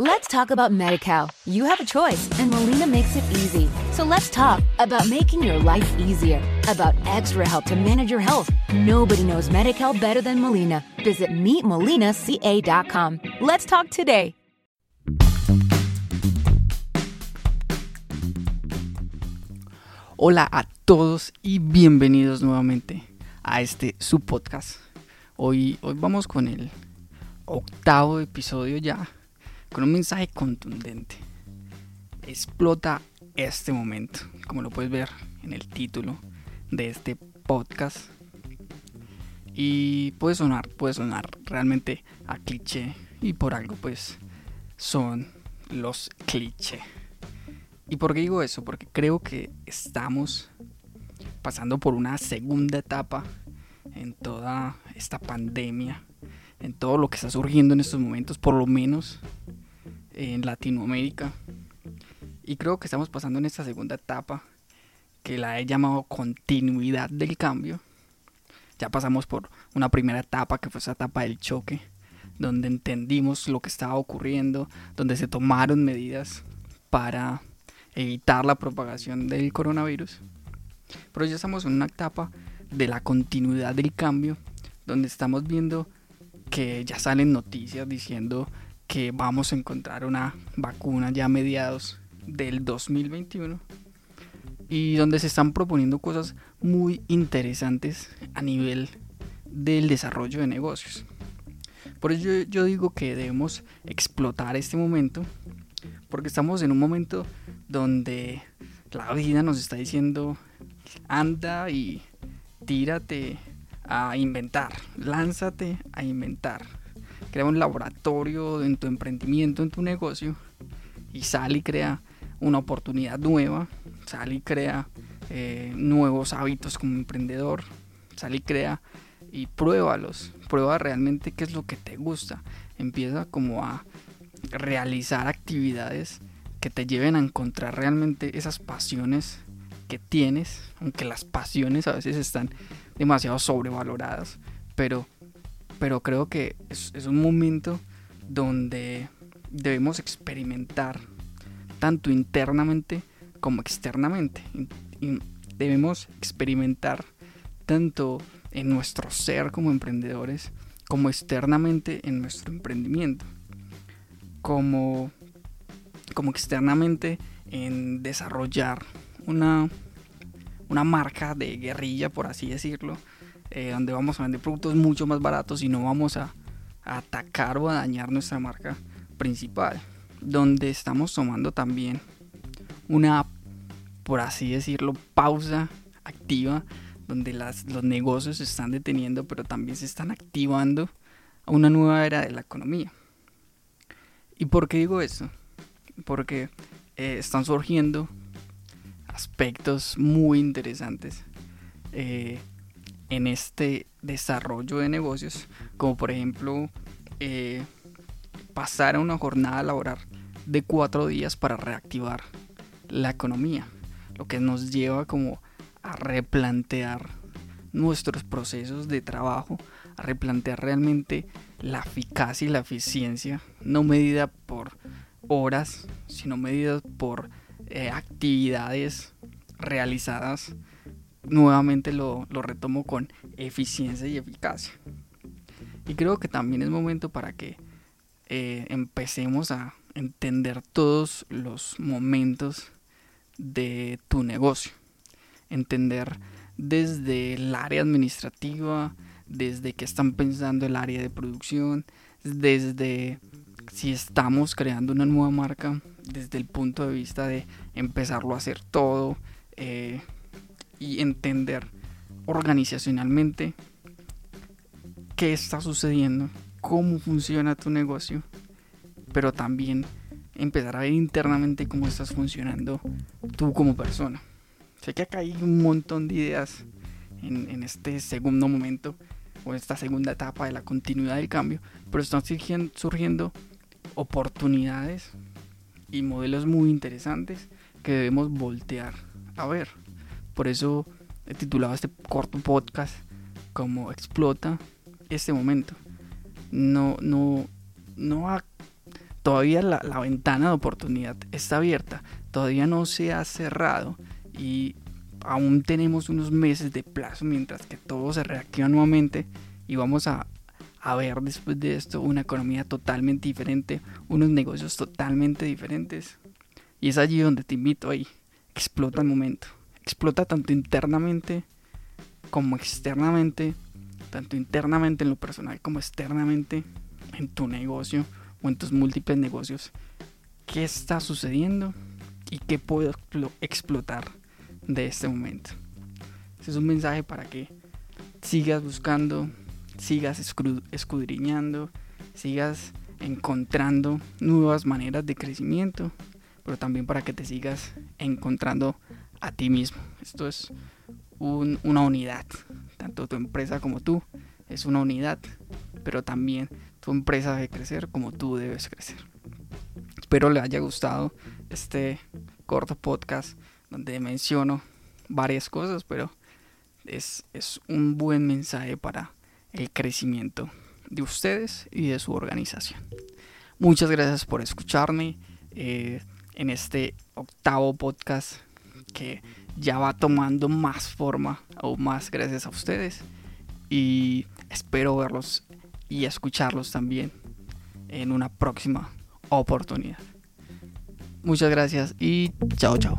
Let's talk about MediCal. You have a choice, and Molina makes it easy. So let's talk about making your life easier, about extra help to manage your health. Nobody knows MediCal better than Molina. Visit meetmolinaca.com. Let's talk today. Hola a todos y bienvenidos nuevamente a este su podcast. Hoy, hoy vamos con el octavo episodio ya, con un mensaje contundente. Explota este momento, como lo puedes ver en el título de este podcast. Y puede sonar, puede sonar realmente a cliché y por algo pues son los clichés. ¿Y por qué digo eso? Porque creo que estamos pasando por una segunda etapa en toda esta pandemia, en todo lo que está surgiendo en estos momentos, por lo menos en Latinoamérica. Y creo que estamos pasando en esta segunda etapa que la he llamado continuidad del cambio. Ya pasamos por una primera etapa que fue esa etapa del choque, donde entendimos lo que estaba ocurriendo, donde se tomaron medidas para evitar la propagación del coronavirus. Pero ya estamos en una etapa de la continuidad del cambio, donde estamos viendo que ya salen noticias diciendo que vamos a encontrar una vacuna ya a mediados del 2021 y donde se están proponiendo cosas muy interesantes a nivel del desarrollo de negocios. Por eso yo, yo digo que debemos explotar este momento porque estamos en un momento donde la vida nos está diciendo anda y tírate a inventar, lánzate a inventar. Crea un laboratorio en tu emprendimiento, en tu negocio y sal y crea una oportunidad nueva, sal y crea eh, nuevos hábitos como emprendedor, sal y crea y pruébalos, prueba realmente qué es lo que te gusta, empieza como a realizar actividades que te lleven a encontrar realmente esas pasiones que tienes, aunque las pasiones a veces están demasiado sobrevaloradas, pero, pero creo que es, un momento donde debemos experimentar tanto internamente como externamente. Debemos experimentar tanto en nuestro ser como emprendedores, como externamente en nuestro emprendimiento, como como externamente en desarrollar una, una marca de guerrilla, por así decirlo, eh, donde vamos a vender productos mucho más baratos y no vamos a, atacar o a dañar nuestra marca principal, donde estamos tomando también una, por así decirlo, pausa activa, donde las, los negocios se están deteniendo, pero también se están activando a una nueva era de la economía. ¿Y por qué digo eso? porque eh, están surgiendo aspectos muy interesantes eh, en este desarrollo de negocios, como por ejemplo eh, pasar a una jornada laboral de cuatro días para reactivar la economía, lo que nos lleva como a replantear nuestros procesos de trabajo, a replantear realmente la eficacia y la eficiencia, no medida por horas, sino medidas por eh, actividades realizadas. Nuevamente lo, retomo con eficiencia y eficacia. Y creo que también es momento para que eh, empecemos a entender todos los momentos de tu negocio. Entender desde el área administrativa, desde que están pensando el área de producción, desde si estamos creando una nueva marca desde el punto de vista de empezarlo a hacer todo eh, y entender organizacionalmente qué está sucediendo, cómo funciona tu negocio, pero también empezar a ver internamente cómo estás funcionando tú como persona. Sé que acá hay un montón de ideas en, en este segundo momento o esta segunda etapa de la continuidad del cambio, pero están surgiendo, surgiendo oportunidades y modelos muy interesantes que debemos voltear a ver. Por eso he titulado este corto podcast como explota este momento. No, no, no, todavía la, la ventana de oportunidad está abierta, todavía no se ha cerrado y aún tenemos unos meses de plazo mientras que todo se reactiva nuevamente y vamos a, a ver después de esto una economía totalmente diferente, unos negocios totalmente diferentes. Y es allí donde te invito ahí. Explota el momento. Explota tanto internamente como externamente. Tanto internamente en lo personal como externamente en tu negocio o en tus múltiples negocios. ¿Qué está sucediendo? ¿Y qué puedo explotar de este momento? Ese es un mensaje para que sigas buscando sigas escudriñando, sigas encontrando nuevas maneras de crecimiento, pero también para que te sigas encontrando a ti mismo. Esto es una unidad, tanto tu empresa como tú es una unidad, pero también tu empresa debe crecer como tú debes crecer. Espero le haya gustado este corto podcast donde menciono varias cosas, pero es, es un buen mensaje para el crecimiento de ustedes y de su organización. Muchas gracias por escucharme eh, en este octavo podcast que ya va tomando más forma, o más gracias a ustedes. Y espero verlos y escucharlos también en una próxima oportunidad. Muchas gracias y chao chao.